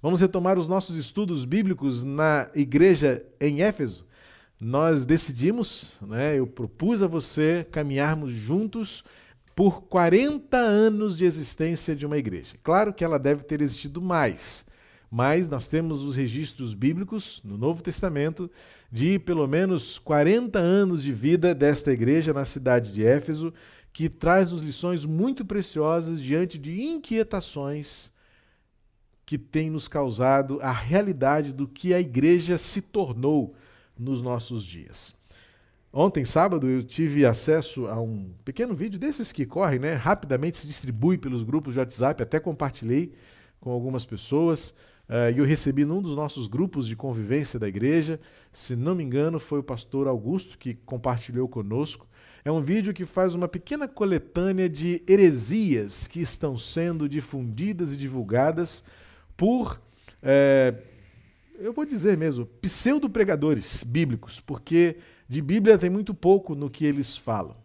Vamos retomar os nossos estudos bíblicos na igreja em Éfeso. Nós decidimos, né, eu propus a você caminharmos juntos por 40 anos de existência de uma igreja. Claro que ela deve ter existido mais, mas nós temos os registros bíblicos no Novo Testamento de pelo menos 40 anos de vida desta igreja na cidade de Éfeso, que traz-nos lições muito preciosas diante de inquietações que tem nos causado a realidade do que a igreja se tornou nos nossos dias. Ontem, sábado, eu tive acesso a um pequeno vídeo desses que correm, né? Rapidamente se distribui pelos grupos de WhatsApp, até compartilhei com algumas pessoas. Uh, e eu recebi num dos nossos grupos de convivência da igreja, se não me engano, foi o pastor Augusto que compartilhou conosco. É um vídeo que faz uma pequena coletânea de heresias que estão sendo difundidas e divulgadas por, é, eu vou dizer mesmo, pseudo-pregadores bíblicos, porque de Bíblia tem muito pouco no que eles falam.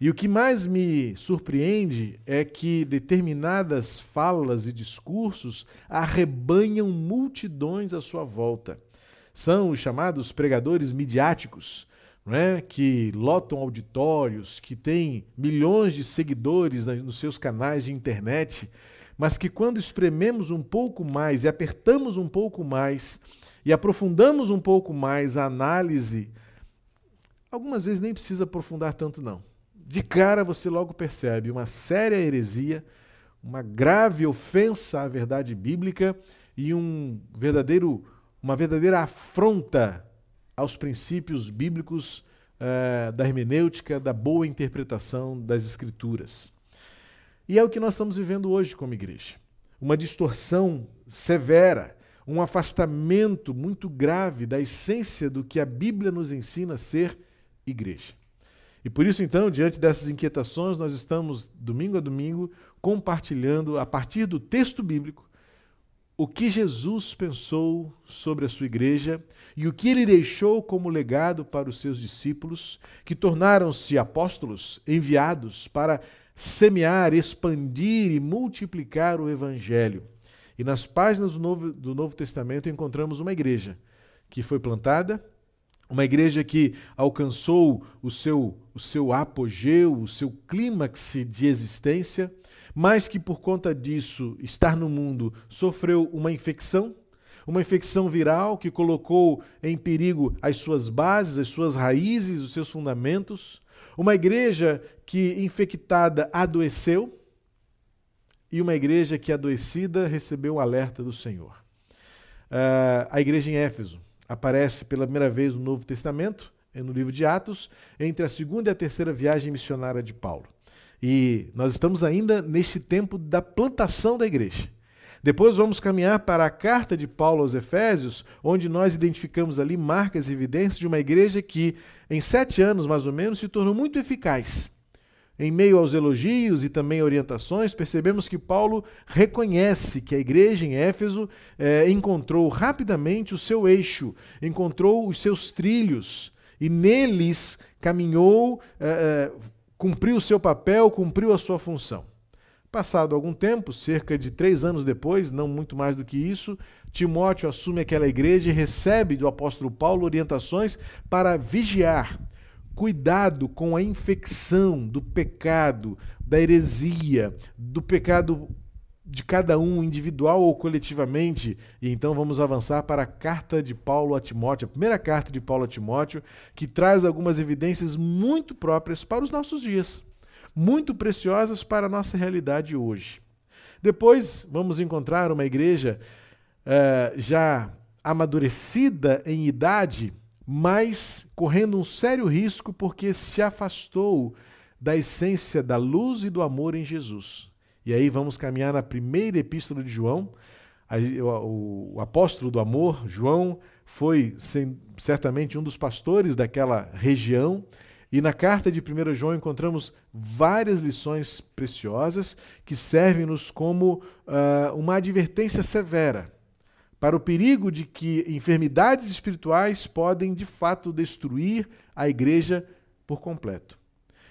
E o que mais me surpreende é que determinadas falas e discursos arrebanham multidões à sua volta. São os chamados pregadores midiáticos, não é? que lotam auditórios, que têm milhões de seguidores nos seus canais de internet mas que quando esprememos um pouco mais e apertamos um pouco mais e aprofundamos um pouco mais a análise, algumas vezes nem precisa aprofundar tanto não. De cara você logo percebe uma séria heresia, uma grave ofensa à verdade bíblica e um verdadeiro, uma verdadeira afronta aos princípios bíblicos eh, da hermenêutica, da boa interpretação das Escrituras. E é o que nós estamos vivendo hoje como igreja. Uma distorção severa, um afastamento muito grave da essência do que a Bíblia nos ensina a ser igreja. E por isso, então, diante dessas inquietações, nós estamos, domingo a domingo, compartilhando, a partir do texto bíblico, o que Jesus pensou sobre a sua igreja e o que ele deixou como legado para os seus discípulos, que tornaram-se apóstolos enviados para semear, expandir e multiplicar o Evangelho. E nas páginas do Novo, do Novo Testamento encontramos uma igreja que foi plantada, uma igreja que alcançou o seu, o seu apogeu, o seu clímax de existência, mas que por conta disso, estar no mundo, sofreu uma infecção, uma infecção viral que colocou em perigo as suas bases, as suas raízes, os seus fundamentos. Uma igreja que, infectada, adoeceu e uma igreja que, adoecida, recebeu o alerta do Senhor. Uh, a igreja em Éfeso aparece pela primeira vez no Novo Testamento, no livro de Atos, entre a segunda e a terceira viagem missionária de Paulo. E nós estamos ainda neste tempo da plantação da igreja. Depois vamos caminhar para a carta de Paulo aos Efésios, onde nós identificamos ali marcas e evidências de uma igreja que, em sete anos mais ou menos, se tornou muito eficaz. Em meio aos elogios e também orientações, percebemos que Paulo reconhece que a igreja em Éfeso eh, encontrou rapidamente o seu eixo, encontrou os seus trilhos e neles caminhou, eh, eh, cumpriu o seu papel, cumpriu a sua função. Passado algum tempo, cerca de três anos depois, não muito mais do que isso, Timóteo assume aquela igreja e recebe do apóstolo Paulo orientações para vigiar, cuidado com a infecção do pecado, da heresia, do pecado de cada um, individual ou coletivamente. E então vamos avançar para a carta de Paulo a Timóteo, a primeira carta de Paulo a Timóteo, que traz algumas evidências muito próprias para os nossos dias muito preciosas para a nossa realidade hoje. Depois vamos encontrar uma igreja uh, já amadurecida em idade, mas correndo um sério risco porque se afastou da essência da luz e do amor em Jesus. E aí vamos caminhar na primeira epístola de João. O apóstolo do amor, João, foi certamente um dos pastores daquela região e na carta de 1 João encontramos várias lições preciosas que servem-nos como uh, uma advertência severa para o perigo de que enfermidades espirituais podem de fato destruir a igreja por completo.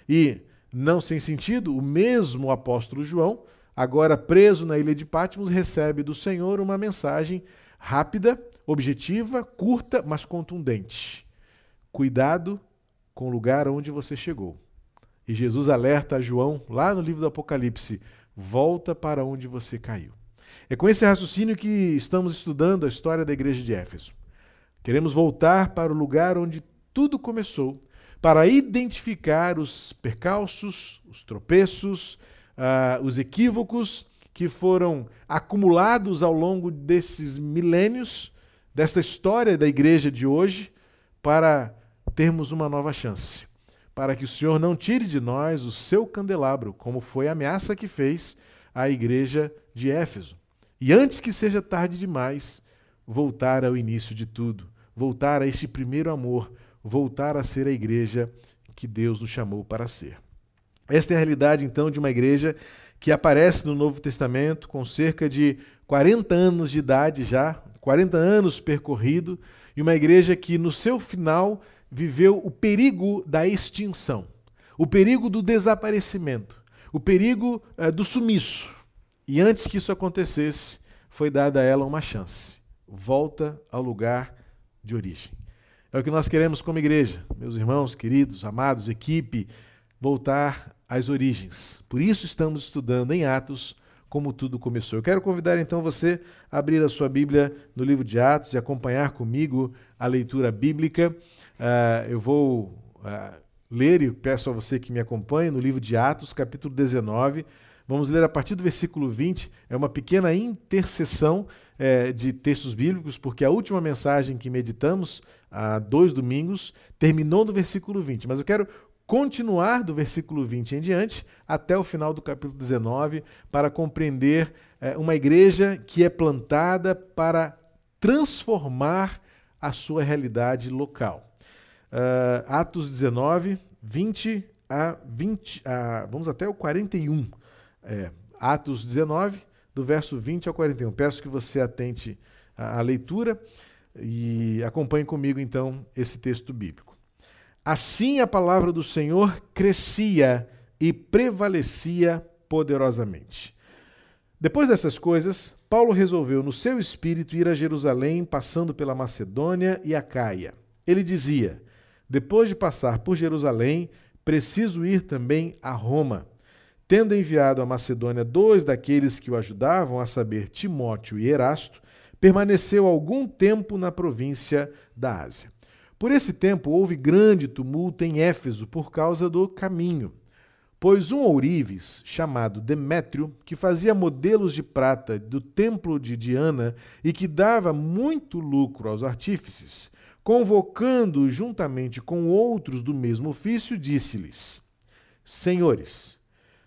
E, não sem sentido, o mesmo apóstolo João agora preso na ilha de Patmos, recebe do Senhor uma mensagem rápida, objetiva, curta, mas contundente. Cuidado com o lugar onde você chegou. E Jesus alerta a João, lá no livro do Apocalipse: volta para onde você caiu. É com esse raciocínio que estamos estudando a história da igreja de Éfeso. Queremos voltar para o lugar onde tudo começou, para identificar os percalços, os tropeços, uh, os equívocos que foram acumulados ao longo desses milênios, desta história da igreja de hoje, para termos uma nova chance. Para que o Senhor não tire de nós o seu candelabro, como foi a ameaça que fez à igreja de Éfeso. E antes que seja tarde demais, voltar ao início de tudo, voltar a este primeiro amor, voltar a ser a igreja que Deus nos chamou para ser. Esta é a realidade, então, de uma igreja que aparece no Novo Testamento com cerca de 40 anos de idade já, 40 anos percorrido, e uma igreja que no seu final viveu o perigo da extinção, o perigo do desaparecimento, o perigo é, do sumiço. E antes que isso acontecesse, foi dada a ela uma chance. Volta ao lugar de origem. É o que nós queremos como igreja, meus irmãos, queridos, amados, equipe, voltar às origens. Por isso estamos estudando em Atos como tudo começou. Eu quero convidar então você a abrir a sua Bíblia no livro de Atos e acompanhar comigo a leitura bíblica. Uh, eu vou uh, ler e peço a você que me acompanhe no livro de Atos, capítulo 19. Vamos ler a partir do versículo 20, é uma pequena intercessão é, de textos bíblicos, porque a última mensagem que meditamos há dois domingos terminou no versículo 20. Mas eu quero continuar do versículo 20 em diante até o final do capítulo 19 para compreender uma igreja que é plantada para transformar a sua realidade local. Uh, Atos 19, 20 a 20, a, vamos até o 41. É, Atos 19, do verso 20 ao 41. Peço que você atente à, à leitura e acompanhe comigo então esse texto bíblico. Assim a palavra do Senhor crescia e prevalecia poderosamente. Depois dessas coisas, Paulo resolveu no seu espírito ir a Jerusalém, passando pela Macedônia e a Caia. Ele dizia: Depois de passar por Jerusalém, preciso ir também a Roma. Tendo enviado à Macedônia dois daqueles que o ajudavam, a saber, Timóteo e Erasto, permaneceu algum tempo na província da Ásia. Por esse tempo houve grande tumulto em Éfeso por causa do caminho, pois um ourives, chamado Demétrio, que fazia modelos de prata do templo de Diana e que dava muito lucro aos artífices, convocando juntamente com outros do mesmo ofício, disse-lhes: Senhores,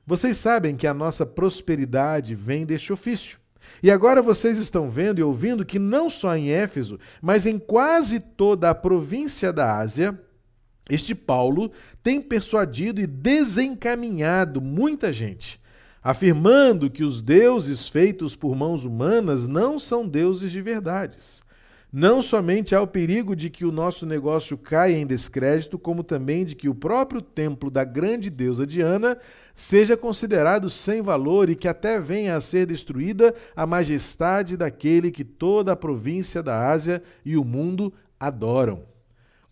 vocês sabem que a nossa prosperidade vem deste ofício. E agora vocês estão vendo e ouvindo que não só em Éfeso, mas em quase toda a província da Ásia, este Paulo tem persuadido e desencaminhado muita gente, afirmando que os deuses feitos por mãos humanas não são deuses de verdades. Não somente há o perigo de que o nosso negócio caia em descrédito, como também de que o próprio templo da grande deusa Diana seja considerado sem valor e que até venha a ser destruída a majestade daquele que toda a província da Ásia e o mundo adoram.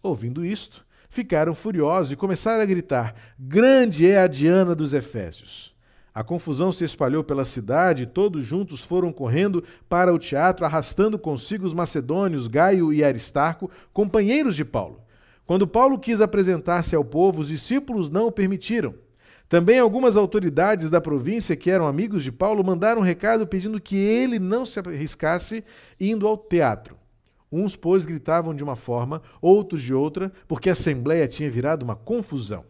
Ouvindo isto, ficaram furiosos e começaram a gritar: Grande é a Diana dos Efésios! A confusão se espalhou pela cidade e todos juntos foram correndo para o teatro, arrastando consigo os macedônios Gaio e Aristarco, companheiros de Paulo. Quando Paulo quis apresentar-se ao povo, os discípulos não o permitiram. Também algumas autoridades da província que eram amigos de Paulo mandaram um recado pedindo que ele não se arriscasse indo ao teatro. Uns, pois, gritavam de uma forma, outros de outra, porque a assembleia tinha virado uma confusão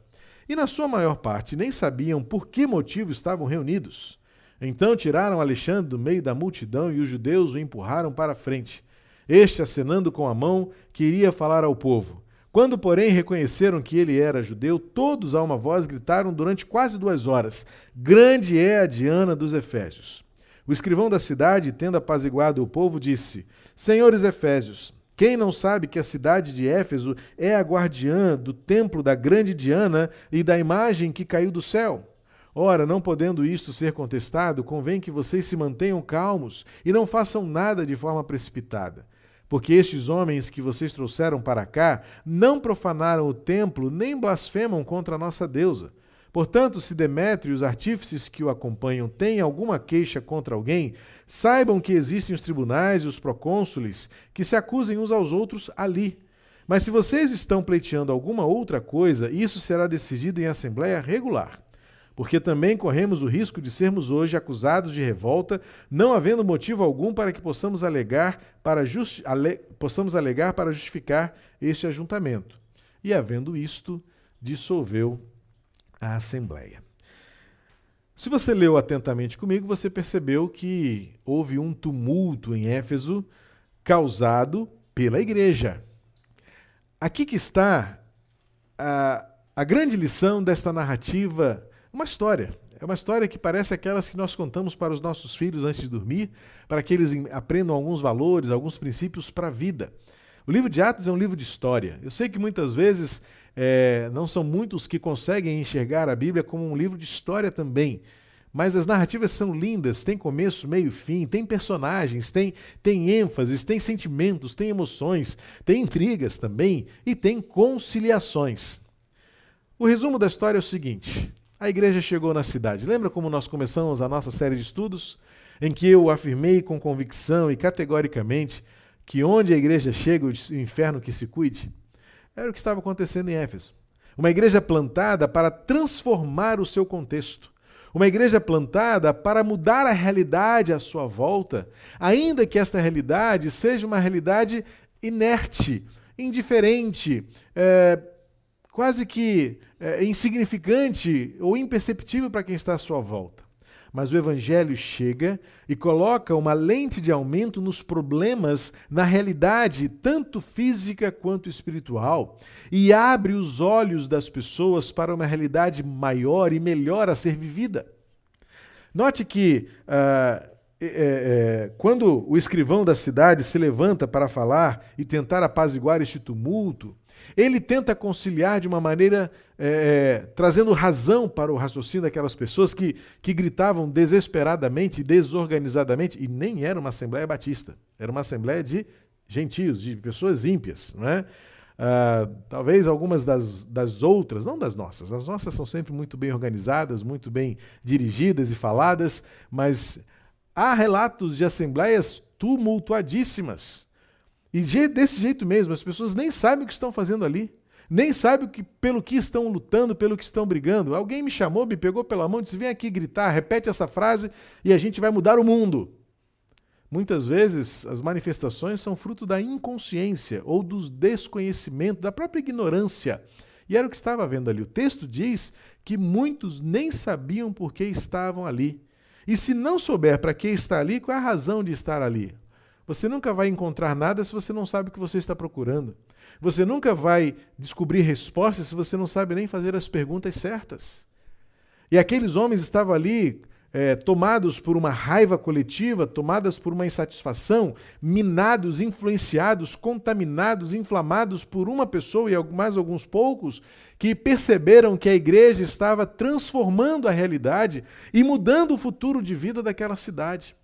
e, na sua maior parte, nem sabiam por que motivo estavam reunidos. Então tiraram Alexandre do meio da multidão e os judeus o empurraram para a frente. Este, acenando com a mão, queria falar ao povo. Quando, porém, reconheceram que ele era judeu, todos a uma voz gritaram durante quase duas horas: Grande é a Diana dos Efésios. O escrivão da cidade, tendo apaziguado o povo, disse: Senhores Efésios, quem não sabe que a cidade de Éfeso é a guardiã do templo da grande Diana e da imagem que caiu do céu? Ora, não podendo isto ser contestado, convém que vocês se mantenham calmos e não façam nada de forma precipitada. Porque estes homens que vocês trouxeram para cá não profanaram o templo nem blasfemam contra a nossa deusa. Portanto, se Demétrio e os artífices que o acompanham têm alguma queixa contra alguém, saibam que existem os tribunais e os procônsules que se acusem uns aos outros ali. Mas se vocês estão pleiteando alguma outra coisa, isso será decidido em assembleia regular porque também corremos o risco de sermos hoje acusados de revolta, não havendo motivo algum para que possamos alegar para, justi ale possamos alegar para justificar este ajuntamento. E havendo isto, dissolveu a Assembleia. Se você leu atentamente comigo, você percebeu que houve um tumulto em Éfeso causado pela igreja. Aqui que está a, a grande lição desta narrativa uma história. É uma história que parece aquelas que nós contamos para os nossos filhos antes de dormir, para que eles aprendam alguns valores, alguns princípios para a vida. O livro de Atos é um livro de história. Eu sei que muitas vezes é, não são muitos que conseguem enxergar a Bíblia como um livro de história também. Mas as narrativas são lindas, tem começo, meio e fim, tem personagens, tem, tem ênfases, tem sentimentos, tem emoções, tem intrigas também e tem conciliações. O resumo da história é o seguinte: a igreja chegou na cidade. Lembra como nós começamos a nossa série de estudos? Em que eu afirmei com convicção e categoricamente que onde a igreja chega, o inferno que se cuide? Era o que estava acontecendo em Éfeso. Uma igreja plantada para transformar o seu contexto. Uma igreja plantada para mudar a realidade à sua volta, ainda que esta realidade seja uma realidade inerte, indiferente, é, quase que é, insignificante ou imperceptível para quem está à sua volta. Mas o Evangelho chega e coloca uma lente de aumento nos problemas, na realidade, tanto física quanto espiritual, e abre os olhos das pessoas para uma realidade maior e melhor a ser vivida. Note que uh, é, é, quando o escrivão da cidade se levanta para falar e tentar apaziguar este tumulto, ele tenta conciliar de uma maneira é, é, trazendo razão para o raciocínio daquelas pessoas que, que gritavam desesperadamente, desorganizadamente, e nem era uma Assembleia Batista, era uma Assembleia de gentios, de pessoas ímpias. Não é? Uh, talvez algumas das, das outras, não das nossas, as nossas são sempre muito bem organizadas, muito bem dirigidas e faladas, mas há relatos de assembleias tumultuadíssimas e desse jeito mesmo, as pessoas nem sabem o que estão fazendo ali, nem sabem que, pelo que estão lutando, pelo que estão brigando. Alguém me chamou, me pegou pela mão e disse: vem aqui gritar, repete essa frase e a gente vai mudar o mundo. Muitas vezes as manifestações são fruto da inconsciência ou do desconhecimento, da própria ignorância. E era o que estava vendo ali. O texto diz que muitos nem sabiam por que estavam ali. E se não souber para que está ali, qual é a razão de estar ali? Você nunca vai encontrar nada se você não sabe o que você está procurando. Você nunca vai descobrir respostas se você não sabe nem fazer as perguntas certas. E aqueles homens estavam ali é, tomados por uma raiva coletiva, tomadas por uma insatisfação, minados, influenciados, contaminados, inflamados por uma pessoa e mais alguns poucos que perceberam que a igreja estava transformando a realidade e mudando o futuro de vida daquela cidade.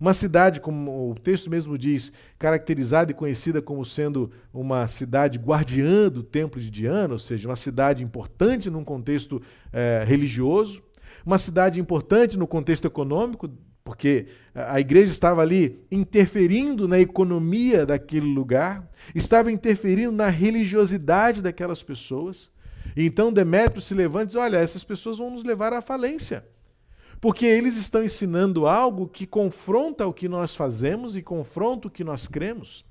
Uma cidade, como o texto mesmo diz, caracterizada e conhecida como sendo uma cidade guardiã do templo de Diana, ou seja, uma cidade importante num contexto é, religioso, uma cidade importante no contexto econômico, porque a igreja estava ali interferindo na economia daquele lugar, estava interferindo na religiosidade daquelas pessoas. E então Demétrio se levanta e diz: Olha, essas pessoas vão nos levar à falência. Porque eles estão ensinando algo que confronta o que nós fazemos e confronta o que nós cremos.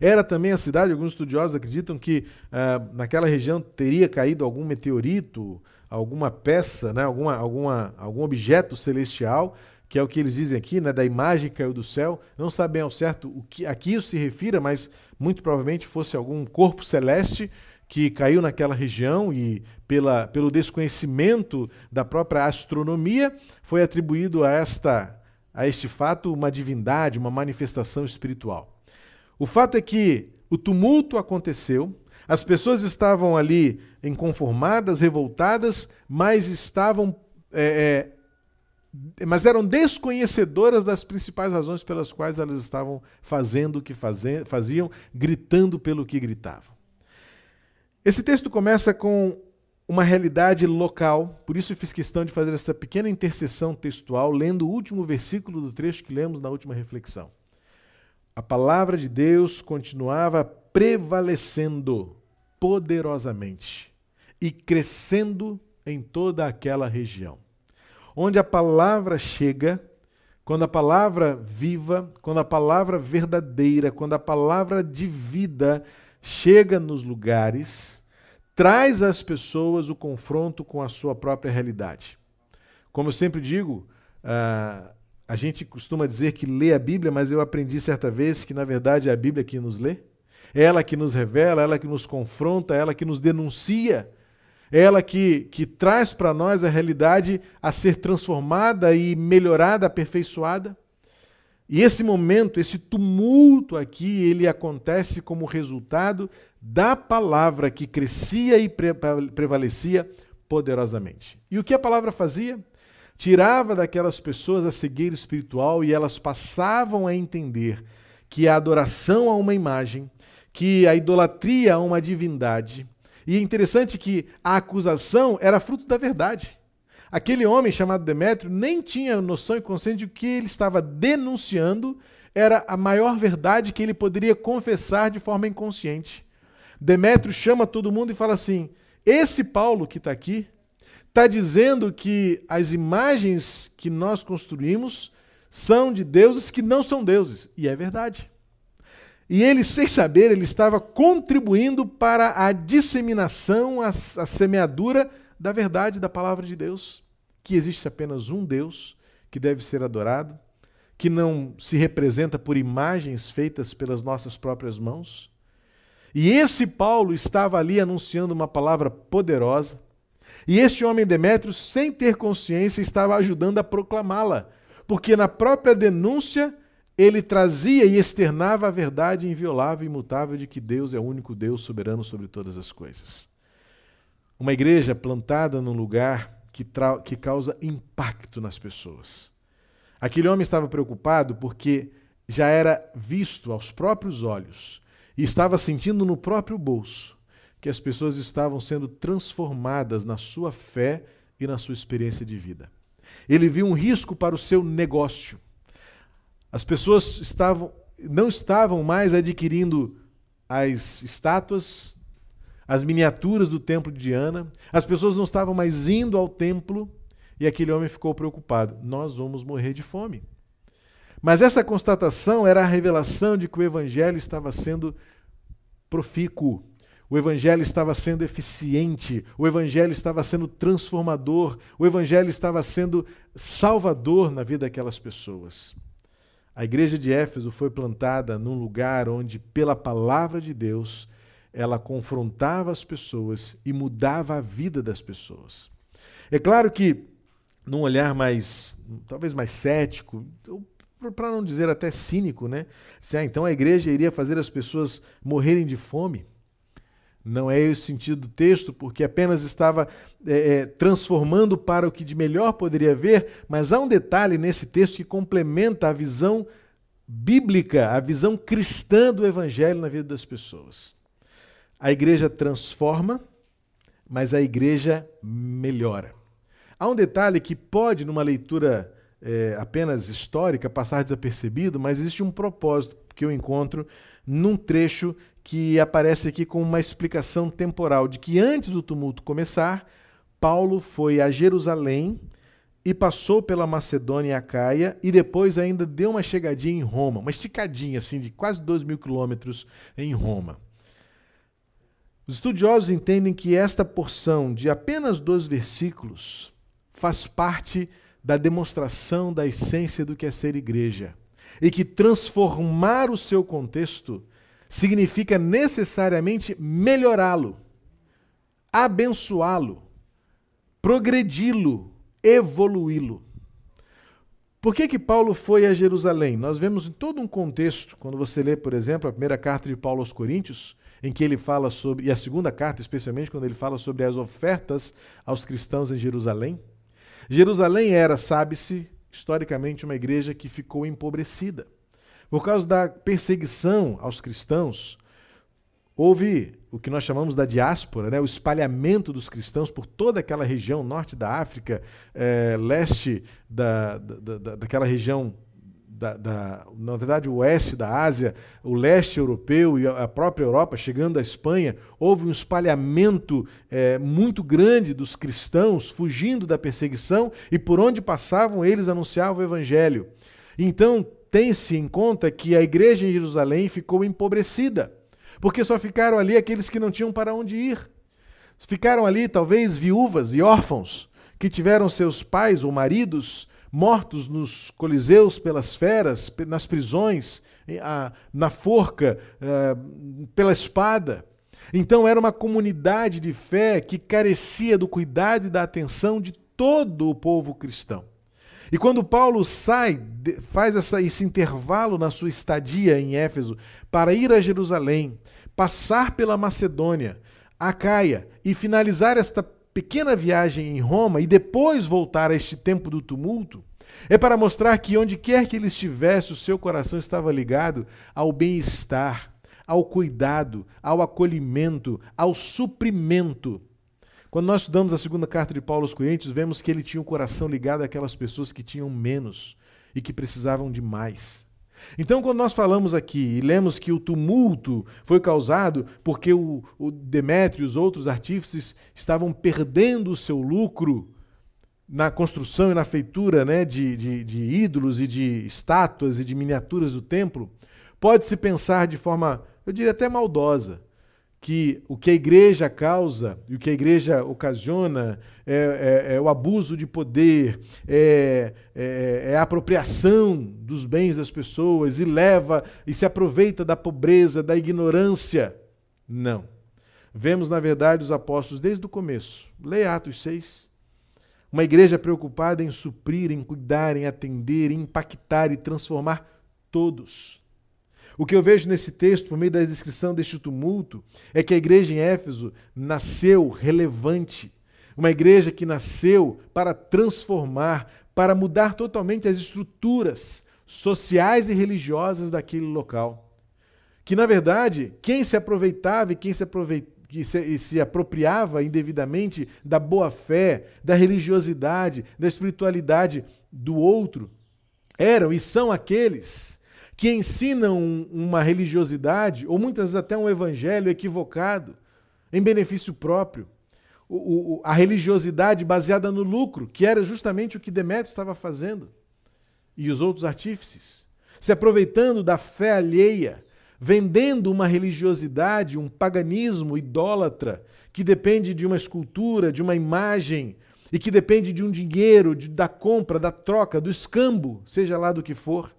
Era também a cidade, alguns estudiosos acreditam que uh, naquela região teria caído algum meteorito, alguma peça, né, alguma, alguma, algum objeto celestial, que é o que eles dizem aqui, né, da imagem que caiu do céu. Não sabem ao certo o que a que isso se refira, mas muito provavelmente fosse algum corpo celeste que caiu naquela região e, pela, pelo desconhecimento da própria astronomia, foi atribuído a, esta, a este fato uma divindade, uma manifestação espiritual. O fato é que o tumulto aconteceu, as pessoas estavam ali inconformadas, revoltadas, mas estavam é, é, mas eram desconhecedoras das principais razões pelas quais elas estavam fazendo o que faziam, gritando pelo que gritavam. Esse texto começa com uma realidade local, por isso fiz questão de fazer essa pequena intercessão textual, lendo o último versículo do trecho que lemos na última reflexão. A palavra de Deus continuava prevalecendo poderosamente e crescendo em toda aquela região. Onde a palavra chega, quando a palavra viva, quando a palavra verdadeira, quando a palavra de vida chega nos lugares, traz às pessoas o confronto com a sua própria realidade. Como eu sempre digo, uh, a gente costuma dizer que lê a Bíblia, mas eu aprendi certa vez que, na verdade, é a Bíblia que nos lê. É ela que nos revela, é ela que nos confronta, é ela que nos denuncia, é ela que, que traz para nós a realidade a ser transformada e melhorada, aperfeiçoada. E esse momento, esse tumulto aqui, ele acontece como resultado da palavra que crescia e prevalecia poderosamente. E o que a palavra fazia? tirava daquelas pessoas a cegueira espiritual e elas passavam a entender que a adoração a uma imagem, que a idolatria a uma divindade. E é interessante que a acusação era fruto da verdade. Aquele homem chamado Demétrio nem tinha noção e consciência de que ele estava denunciando era a maior verdade que ele poderia confessar de forma inconsciente. Demétrio chama todo mundo e fala assim: esse Paulo que está aqui, está dizendo que as imagens que nós construímos são de deuses que não são deuses. E é verdade. E ele, sem saber, ele estava contribuindo para a disseminação, a, a semeadura da verdade da palavra de Deus. Que existe apenas um Deus que deve ser adorado, que não se representa por imagens feitas pelas nossas próprias mãos. E esse Paulo estava ali anunciando uma palavra poderosa, e este homem Demétrio, sem ter consciência, estava ajudando a proclamá-la, porque na própria denúncia ele trazia e externava a verdade inviolável e imutável de que Deus é o único Deus soberano sobre todas as coisas. Uma igreja plantada num lugar que, que causa impacto nas pessoas. Aquele homem estava preocupado porque já era visto aos próprios olhos e estava sentindo no próprio bolso que as pessoas estavam sendo transformadas na sua fé e na sua experiência de vida. Ele viu um risco para o seu negócio. As pessoas estavam, não estavam mais adquirindo as estátuas, as miniaturas do templo de Diana, as pessoas não estavam mais indo ao templo e aquele homem ficou preocupado: nós vamos morrer de fome. Mas essa constatação era a revelação de que o evangelho estava sendo profícuo, o Evangelho estava sendo eficiente, o Evangelho estava sendo transformador, o Evangelho estava sendo salvador na vida daquelas pessoas. A igreja de Éfeso foi plantada num lugar onde, pela palavra de Deus, ela confrontava as pessoas e mudava a vida das pessoas. É claro que, num olhar mais, talvez mais cético, para não dizer até cínico, né? Se, ah, então a igreja iria fazer as pessoas morrerem de fome. Não é esse o sentido do texto, porque apenas estava é, é, transformando para o que de melhor poderia ver, mas há um detalhe nesse texto que complementa a visão bíblica, a visão cristã do evangelho na vida das pessoas. A igreja transforma, mas a igreja melhora. Há um detalhe que pode, numa leitura é, apenas histórica, passar desapercebido, mas existe um propósito que eu encontro num trecho que aparece aqui com uma explicação temporal de que antes do tumulto começar, Paulo foi a Jerusalém e passou pela Macedônia e Acaia e depois ainda deu uma chegadinha em Roma, uma esticadinha assim de quase dois mil quilômetros em Roma. Os estudiosos entendem que esta porção de apenas dois versículos faz parte da demonstração da essência do que é ser igreja e que transformar o seu contexto significa necessariamente melhorá-lo, abençoá-lo, progredi-lo, evoluí-lo. Por que, que Paulo foi a Jerusalém? Nós vemos em todo um contexto, quando você lê, por exemplo, a primeira carta de Paulo aos Coríntios, em que ele fala sobre, e a segunda carta, especialmente, quando ele fala sobre as ofertas aos cristãos em Jerusalém. Jerusalém era, sabe-se, historicamente, uma igreja que ficou empobrecida. Por causa da perseguição aos cristãos, houve o que nós chamamos da diáspora, né? o espalhamento dos cristãos por toda aquela região, norte da África, é, leste da, da, da, daquela região da, da, na verdade, o oeste da Ásia, o leste europeu e a própria Europa, chegando à Espanha, houve um espalhamento é, muito grande dos cristãos fugindo da perseguição e por onde passavam eles anunciavam o evangelho. Então, tem-se em conta que a igreja em Jerusalém ficou empobrecida, porque só ficaram ali aqueles que não tinham para onde ir. Ficaram ali, talvez, viúvas e órfãos que tiveram seus pais ou maridos mortos nos coliseus pelas feras, nas prisões, na forca, eh, pela espada. Então era uma comunidade de fé que carecia do cuidado e da atenção de todo o povo cristão. E quando Paulo sai, faz essa, esse intervalo na sua estadia em Éfeso para ir a Jerusalém, passar pela Macedônia, Acaia e finalizar esta pequena viagem em Roma e depois voltar a este tempo do tumulto, é para mostrar que onde quer que ele estivesse, o seu coração estava ligado ao bem-estar, ao cuidado, ao acolhimento, ao suprimento. Quando nós estudamos a segunda carta de Paulo aos Coríntios, vemos que ele tinha o coração ligado àquelas pessoas que tinham menos e que precisavam de mais. Então, quando nós falamos aqui e lemos que o tumulto foi causado porque o, o Demétrio e os outros artífices estavam perdendo o seu lucro na construção e na feitura né, de, de, de ídolos e de estátuas e de miniaturas do templo, pode-se pensar de forma, eu diria até maldosa, que o que a igreja causa e o que a igreja ocasiona é, é, é o abuso de poder, é, é, é, a apropriação dos bens das pessoas e leva e se aproveita da pobreza, da ignorância. Não. Vemos, na verdade, os apóstolos desde o começo. Leia Atos 6. Uma igreja preocupada em suprir, em cuidar, em atender, em impactar e transformar todos. O que eu vejo nesse texto, por meio da descrição deste tumulto, é que a igreja em Éfeso nasceu relevante. Uma igreja que nasceu para transformar, para mudar totalmente as estruturas sociais e religiosas daquele local. Que, na verdade, quem se aproveitava e quem se que se, se apropriava indevidamente da boa fé, da religiosidade, da espiritualidade do outro, eram e são aqueles que ensinam uma religiosidade, ou muitas vezes até um evangelho equivocado, em benefício próprio. O, o, a religiosidade baseada no lucro, que era justamente o que Demétrio estava fazendo, e os outros artífices, se aproveitando da fé alheia, vendendo uma religiosidade, um paganismo idólatra, que depende de uma escultura, de uma imagem, e que depende de um dinheiro, de, da compra, da troca, do escambo, seja lá do que for.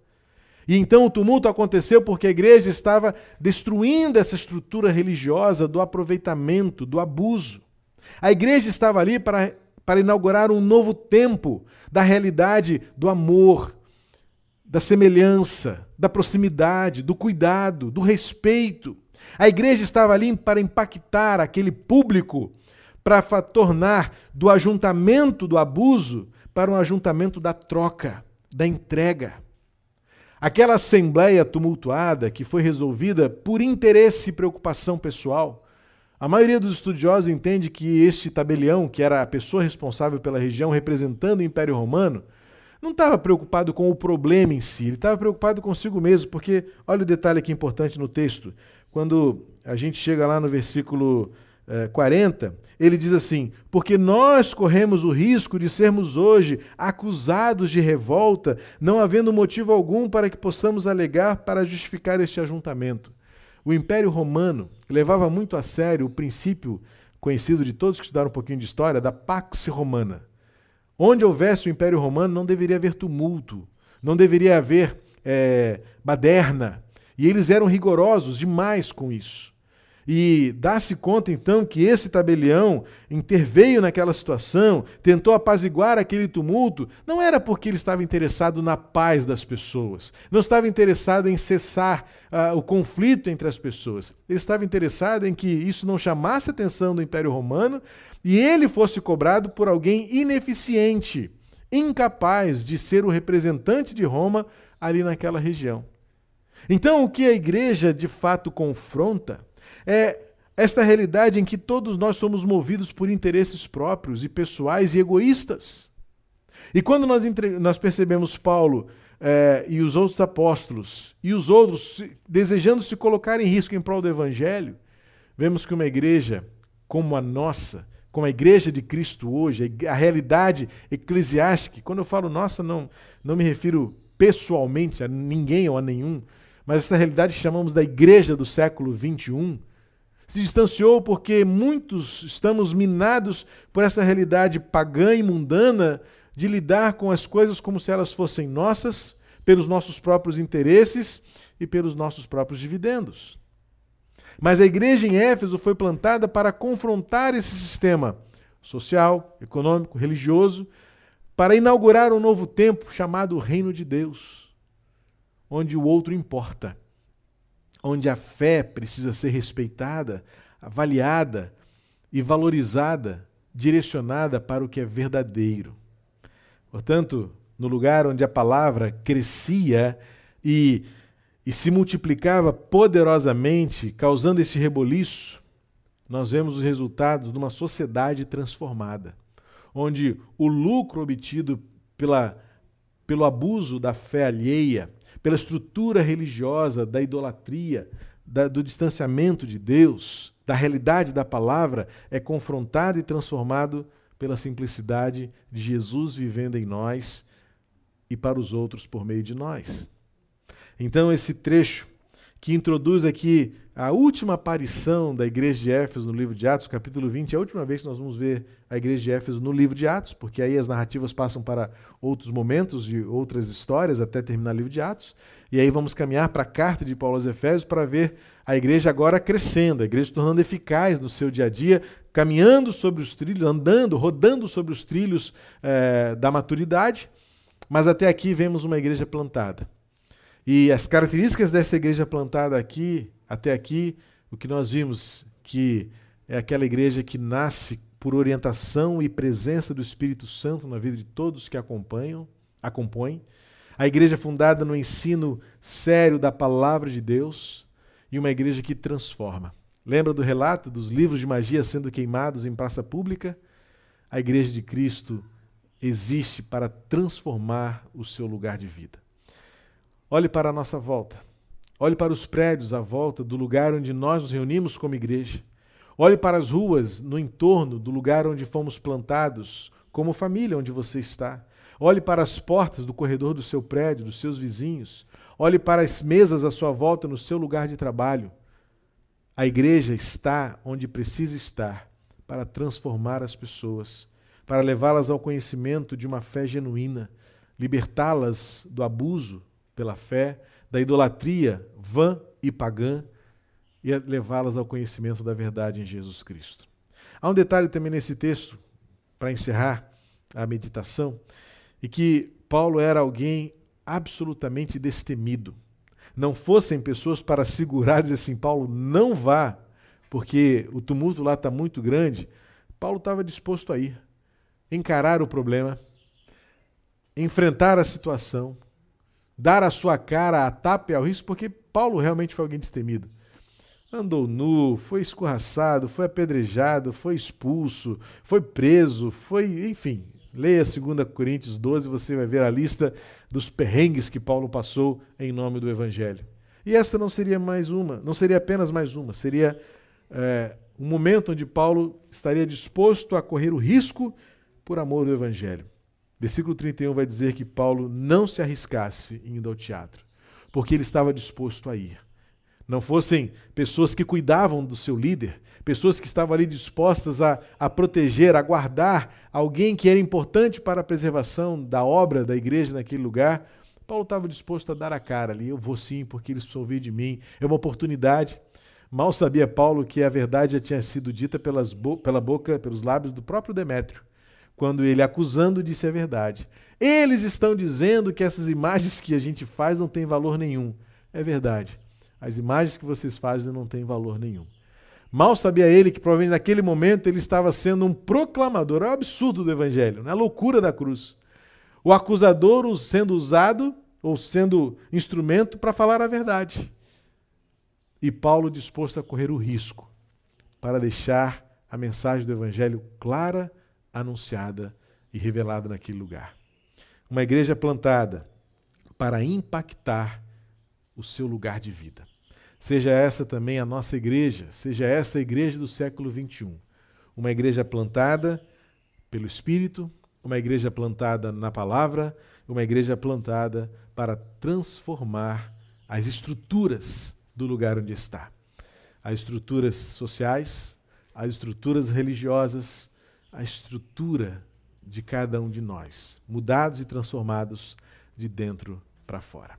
E então o tumulto aconteceu porque a igreja estava destruindo essa estrutura religiosa do aproveitamento, do abuso. A igreja estava ali para, para inaugurar um novo tempo da realidade do amor, da semelhança, da proximidade, do cuidado, do respeito. A igreja estava ali para impactar aquele público, para tornar do ajuntamento do abuso para um ajuntamento da troca, da entrega. Aquela assembleia tumultuada que foi resolvida por interesse e preocupação pessoal. A maioria dos estudiosos entende que este tabelião, que era a pessoa responsável pela região representando o Império Romano, não estava preocupado com o problema em si, ele estava preocupado consigo mesmo, porque olha o detalhe aqui importante no texto. Quando a gente chega lá no versículo 40, ele diz assim: Porque nós corremos o risco de sermos hoje acusados de revolta, não havendo motivo algum para que possamos alegar para justificar este ajuntamento. O Império Romano levava muito a sério o princípio conhecido de todos que estudaram um pouquinho de história da Pax Romana. Onde houvesse o Império Romano, não deveria haver tumulto, não deveria haver é, baderna. E eles eram rigorosos demais com isso. E dá-se conta então que esse tabelião interveio naquela situação, tentou apaziguar aquele tumulto, não era porque ele estava interessado na paz das pessoas, não estava interessado em cessar uh, o conflito entre as pessoas, ele estava interessado em que isso não chamasse a atenção do Império Romano e ele fosse cobrado por alguém ineficiente incapaz de ser o representante de Roma ali naquela região. Então, o que a igreja de fato confronta é esta realidade em que todos nós somos movidos por interesses próprios e pessoais e egoístas. E quando nós, nós percebemos Paulo eh, e os outros apóstolos e os outros desejando se colocar em risco em prol do evangelho, vemos que uma igreja como a nossa, como a igreja de Cristo hoje, a realidade eclesiástica, quando eu falo nossa, não, não me refiro pessoalmente a ninguém ou a nenhum, mas essa realidade chamamos da igreja do século 21, se distanciou porque muitos estamos minados por essa realidade pagã e mundana de lidar com as coisas como se elas fossem nossas, pelos nossos próprios interesses e pelos nossos próprios dividendos. Mas a igreja em Éfeso foi plantada para confrontar esse sistema social, econômico, religioso, para inaugurar um novo tempo chamado Reino de Deus, onde o outro importa, onde a fé precisa ser respeitada, avaliada e valorizada, direcionada para o que é verdadeiro. Portanto, no lugar onde a palavra crescia e, e se multiplicava poderosamente, causando esse reboliço, nós vemos os resultados de uma sociedade transformada, onde o lucro obtido pela, pelo abuso da fé alheia, pela estrutura religiosa da idolatria, da, do distanciamento de Deus, da realidade da palavra, é confrontado e transformado pela simplicidade de Jesus vivendo em nós e para os outros por meio de nós. Então, esse trecho que introduz aqui a última aparição da igreja de Éfeso no livro de Atos, capítulo 20, é a última vez que nós vamos ver a igreja de Éfeso no livro de Atos, porque aí as narrativas passam para outros momentos e outras histórias até terminar o livro de Atos. E aí vamos caminhar para a carta de Paulo aos Efésios para ver a igreja agora crescendo, a igreja se tornando eficaz no seu dia a dia, caminhando sobre os trilhos, andando, rodando sobre os trilhos é, da maturidade. Mas até aqui vemos uma igreja plantada. E as características dessa igreja plantada aqui, até aqui, o que nós vimos que é aquela igreja que nasce por orientação e presença do Espírito Santo na vida de todos que acompanham, a compõem. A igreja fundada no ensino sério da palavra de Deus e uma igreja que transforma. Lembra do relato dos livros de magia sendo queimados em praça pública? A igreja de Cristo existe para transformar o seu lugar de vida. Olhe para a nossa volta. Olhe para os prédios à volta do lugar onde nós nos reunimos como igreja. Olhe para as ruas no entorno do lugar onde fomos plantados, como família onde você está. Olhe para as portas do corredor do seu prédio, dos seus vizinhos. Olhe para as mesas à sua volta no seu lugar de trabalho. A igreja está onde precisa estar para transformar as pessoas, para levá-las ao conhecimento de uma fé genuína, libertá-las do abuso pela fé, da idolatria vã e pagã e levá-las ao conhecimento da verdade em Jesus Cristo. Há um detalhe também nesse texto, para encerrar a meditação, e que Paulo era alguém absolutamente destemido. Não fossem pessoas para segurar e dizer assim, Paulo, não vá, porque o tumulto lá está muito grande. Paulo estava disposto a ir, encarar o problema, enfrentar a situação, dar a sua cara a tapa e ao risco, porque Paulo realmente foi alguém destemido. Andou nu, foi escorraçado, foi apedrejado, foi expulso, foi preso, foi, enfim, Leia 2 Coríntios 12, você vai ver a lista dos perrengues que Paulo passou em nome do Evangelho. E essa não seria mais uma, não seria apenas mais uma, seria é, um momento onde Paulo estaria disposto a correr o risco por amor do Evangelho. Versículo 31 vai dizer que Paulo não se arriscasse indo ao teatro, porque ele estava disposto a ir. Não fossem pessoas que cuidavam do seu líder, pessoas que estavam ali dispostas a, a proteger, a guardar alguém que era importante para a preservação da obra da igreja naquele lugar. Paulo estava disposto a dar a cara ali. Eu vou sim, porque eles precisam ouvir de mim. É uma oportunidade. Mal sabia Paulo que a verdade já tinha sido dita pelas bo pela boca, pelos lábios do próprio Demétrio, quando ele, acusando, disse a verdade. Eles estão dizendo que essas imagens que a gente faz não têm valor nenhum. É verdade. As imagens que vocês fazem não têm valor nenhum. Mal sabia ele que provavelmente naquele momento ele estava sendo um proclamador. É o absurdo do evangelho, é a loucura da cruz. O acusador sendo usado ou sendo instrumento para falar a verdade. E Paulo disposto a correr o risco para deixar a mensagem do Evangelho clara, anunciada e revelada naquele lugar. Uma igreja plantada para impactar o seu lugar de vida. Seja essa também a nossa igreja, seja essa a igreja do século XXI. Uma igreja plantada pelo Espírito, uma igreja plantada na palavra, uma igreja plantada para transformar as estruturas do lugar onde está. As estruturas sociais, as estruturas religiosas, a estrutura de cada um de nós, mudados e transformados de dentro para fora.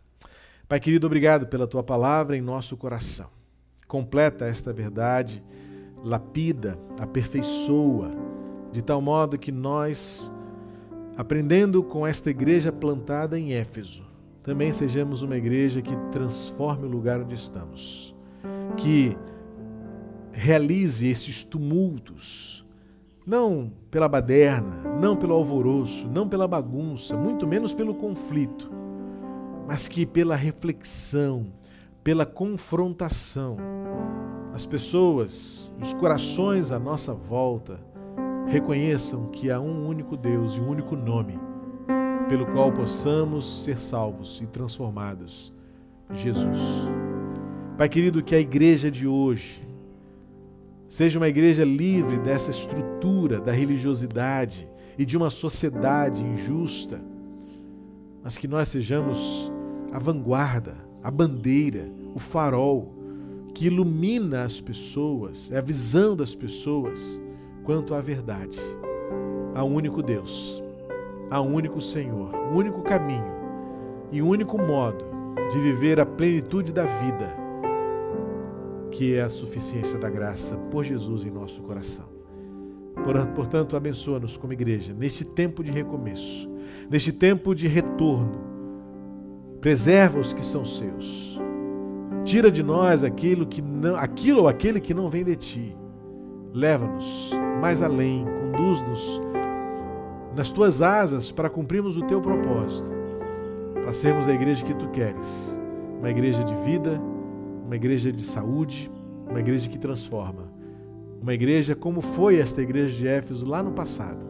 Pai querido, obrigado pela tua palavra em nosso coração. Completa esta verdade, lapida, aperfeiçoa, de tal modo que nós, aprendendo com esta igreja plantada em Éfeso, também sejamos uma igreja que transforme o lugar onde estamos, que realize esses tumultos, não pela baderna, não pelo alvoroço, não pela bagunça, muito menos pelo conflito, mas que pela reflexão, pela confrontação, as pessoas, os corações à nossa volta reconheçam que há um único Deus e um único nome pelo qual possamos ser salvos e transformados: Jesus. Pai querido, que a igreja de hoje seja uma igreja livre dessa estrutura da religiosidade e de uma sociedade injusta, mas que nós sejamos a vanguarda, a bandeira, o farol que ilumina as pessoas, é a visão das pessoas quanto à verdade. Há um único Deus, há um único Senhor, um único caminho e um único modo de viver a plenitude da vida que é a suficiência da graça por Jesus em nosso coração. Portanto, abençoa-nos como igreja neste tempo de recomeço, neste tempo de retorno. Preserva os que são seus. Tira de nós aquilo que não, aquilo ou aquele que não vem de ti. Leva-nos mais além, conduz-nos nas tuas asas para cumprirmos o teu propósito, para sermos a igreja que tu queres, uma igreja de vida, uma igreja de saúde, uma igreja que transforma. Uma igreja como foi esta igreja de Éfeso lá no passado,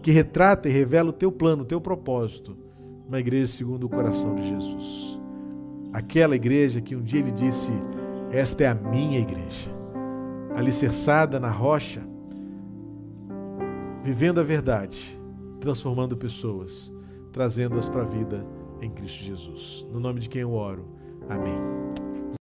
que retrata e revela o teu plano, o teu propósito. Uma igreja segundo o coração de Jesus. Aquela igreja que um dia ele disse: Esta é a minha igreja, alicerçada na rocha, vivendo a verdade, transformando pessoas, trazendo-as para a vida em Cristo Jesus. No nome de quem eu oro. Amém.